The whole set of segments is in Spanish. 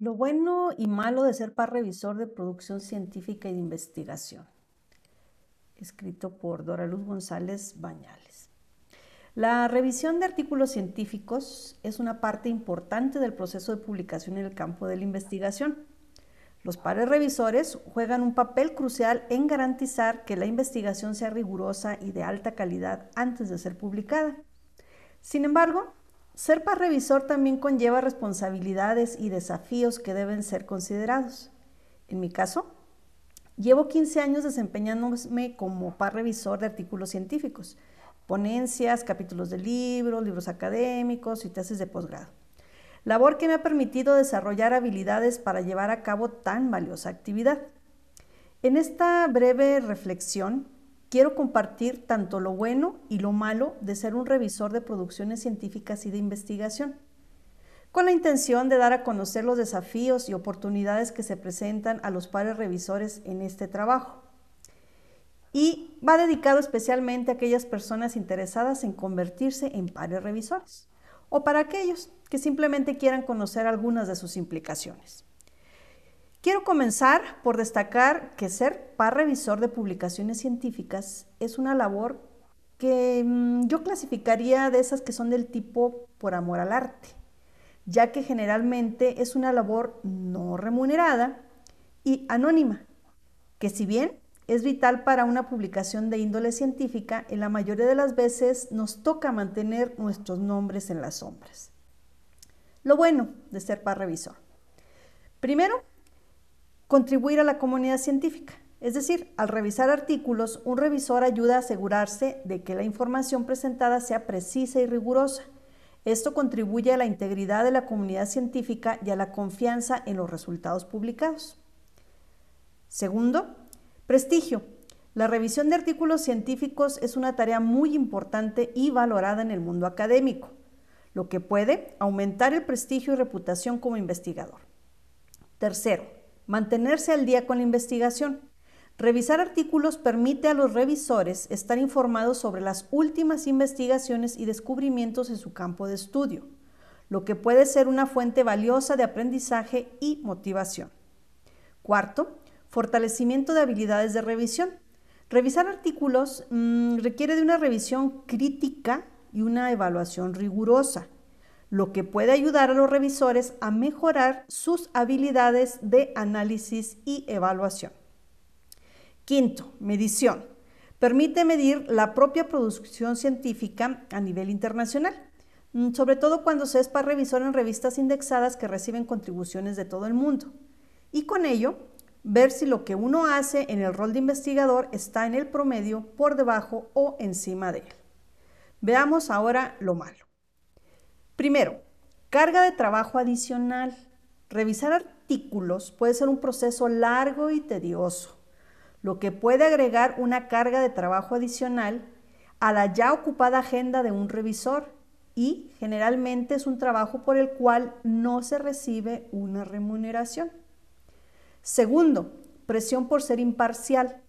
Lo bueno y malo de ser par revisor de producción científica y de investigación. Escrito por Dora Luz González Bañales. La revisión de artículos científicos es una parte importante del proceso de publicación en el campo de la investigación. Los pares revisores juegan un papel crucial en garantizar que la investigación sea rigurosa y de alta calidad antes de ser publicada. Sin embargo, ser par revisor también conlleva responsabilidades y desafíos que deben ser considerados. En mi caso, llevo 15 años desempeñándome como par revisor de artículos científicos, ponencias, capítulos de libros, libros académicos y tesis de posgrado. Labor que me ha permitido desarrollar habilidades para llevar a cabo tan valiosa actividad. En esta breve reflexión quiero compartir tanto lo bueno y lo malo de ser un revisor de producciones científicas y de investigación, con la intención de dar a conocer los desafíos y oportunidades que se presentan a los pares revisores en este trabajo. Y va dedicado especialmente a aquellas personas interesadas en convertirse en pares revisores o para aquellos que simplemente quieran conocer algunas de sus implicaciones. Quiero comenzar por destacar que ser par revisor de publicaciones científicas es una labor que mm, yo clasificaría de esas que son del tipo por amor al arte, ya que generalmente es una labor no remunerada y anónima, que si bien es vital para una publicación de índole científica, en la mayoría de las veces nos toca mantener nuestros nombres en las sombras. Lo bueno de ser par revisor. Primero, contribuir a la comunidad científica. Es decir, al revisar artículos, un revisor ayuda a asegurarse de que la información presentada sea precisa y rigurosa. Esto contribuye a la integridad de la comunidad científica y a la confianza en los resultados publicados. Segundo, prestigio. La revisión de artículos científicos es una tarea muy importante y valorada en el mundo académico, lo que puede aumentar el prestigio y reputación como investigador. Tercero, Mantenerse al día con la investigación. Revisar artículos permite a los revisores estar informados sobre las últimas investigaciones y descubrimientos en su campo de estudio, lo que puede ser una fuente valiosa de aprendizaje y motivación. Cuarto, fortalecimiento de habilidades de revisión. Revisar artículos mm, requiere de una revisión crítica y una evaluación rigurosa lo que puede ayudar a los revisores a mejorar sus habilidades de análisis y evaluación. Quinto, medición. Permite medir la propia producción científica a nivel internacional, mm, sobre todo cuando se es para revisor en revistas indexadas que reciben contribuciones de todo el mundo. Y con ello, ver si lo que uno hace en el rol de investigador está en el promedio, por debajo o encima de él. Veamos ahora lo malo. Primero, carga de trabajo adicional. Revisar artículos puede ser un proceso largo y tedioso, lo que puede agregar una carga de trabajo adicional a la ya ocupada agenda de un revisor y generalmente es un trabajo por el cual no se recibe una remuneración. Segundo, presión por ser imparcial.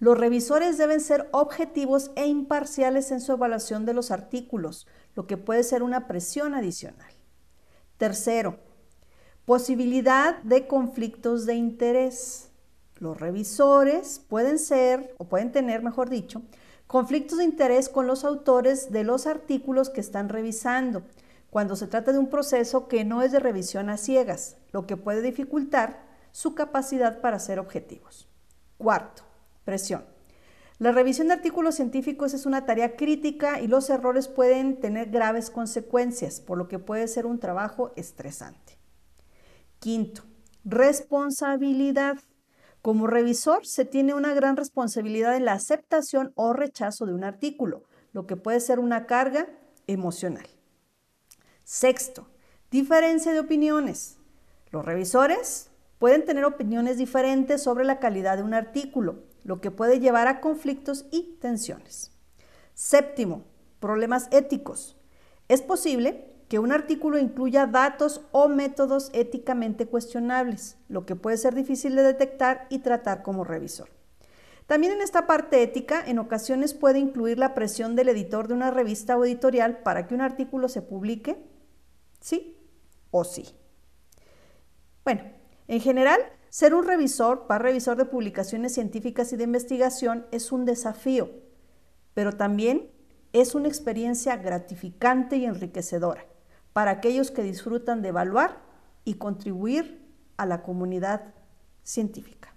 Los revisores deben ser objetivos e imparciales en su evaluación de los artículos, lo que puede ser una presión adicional. Tercero, posibilidad de conflictos de interés. Los revisores pueden ser, o pueden tener, mejor dicho, conflictos de interés con los autores de los artículos que están revisando, cuando se trata de un proceso que no es de revisión a ciegas, lo que puede dificultar su capacidad para ser objetivos. Cuarto, presión. La revisión de artículos científicos es una tarea crítica y los errores pueden tener graves consecuencias, por lo que puede ser un trabajo estresante. Quinto, responsabilidad. Como revisor se tiene una gran responsabilidad en la aceptación o rechazo de un artículo, lo que puede ser una carga emocional. Sexto, diferencia de opiniones. Los revisores pueden tener opiniones diferentes sobre la calidad de un artículo, lo que puede llevar a conflictos y tensiones. Séptimo, problemas éticos. Es posible que un artículo incluya datos o métodos éticamente cuestionables, lo que puede ser difícil de detectar y tratar como revisor. También en esta parte ética, en ocasiones puede incluir la presión del editor de una revista o editorial para que un artículo se publique, sí o sí. Bueno, en general, ser un revisor, par revisor de publicaciones científicas y de investigación es un desafío, pero también es una experiencia gratificante y enriquecedora para aquellos que disfrutan de evaluar y contribuir a la comunidad científica.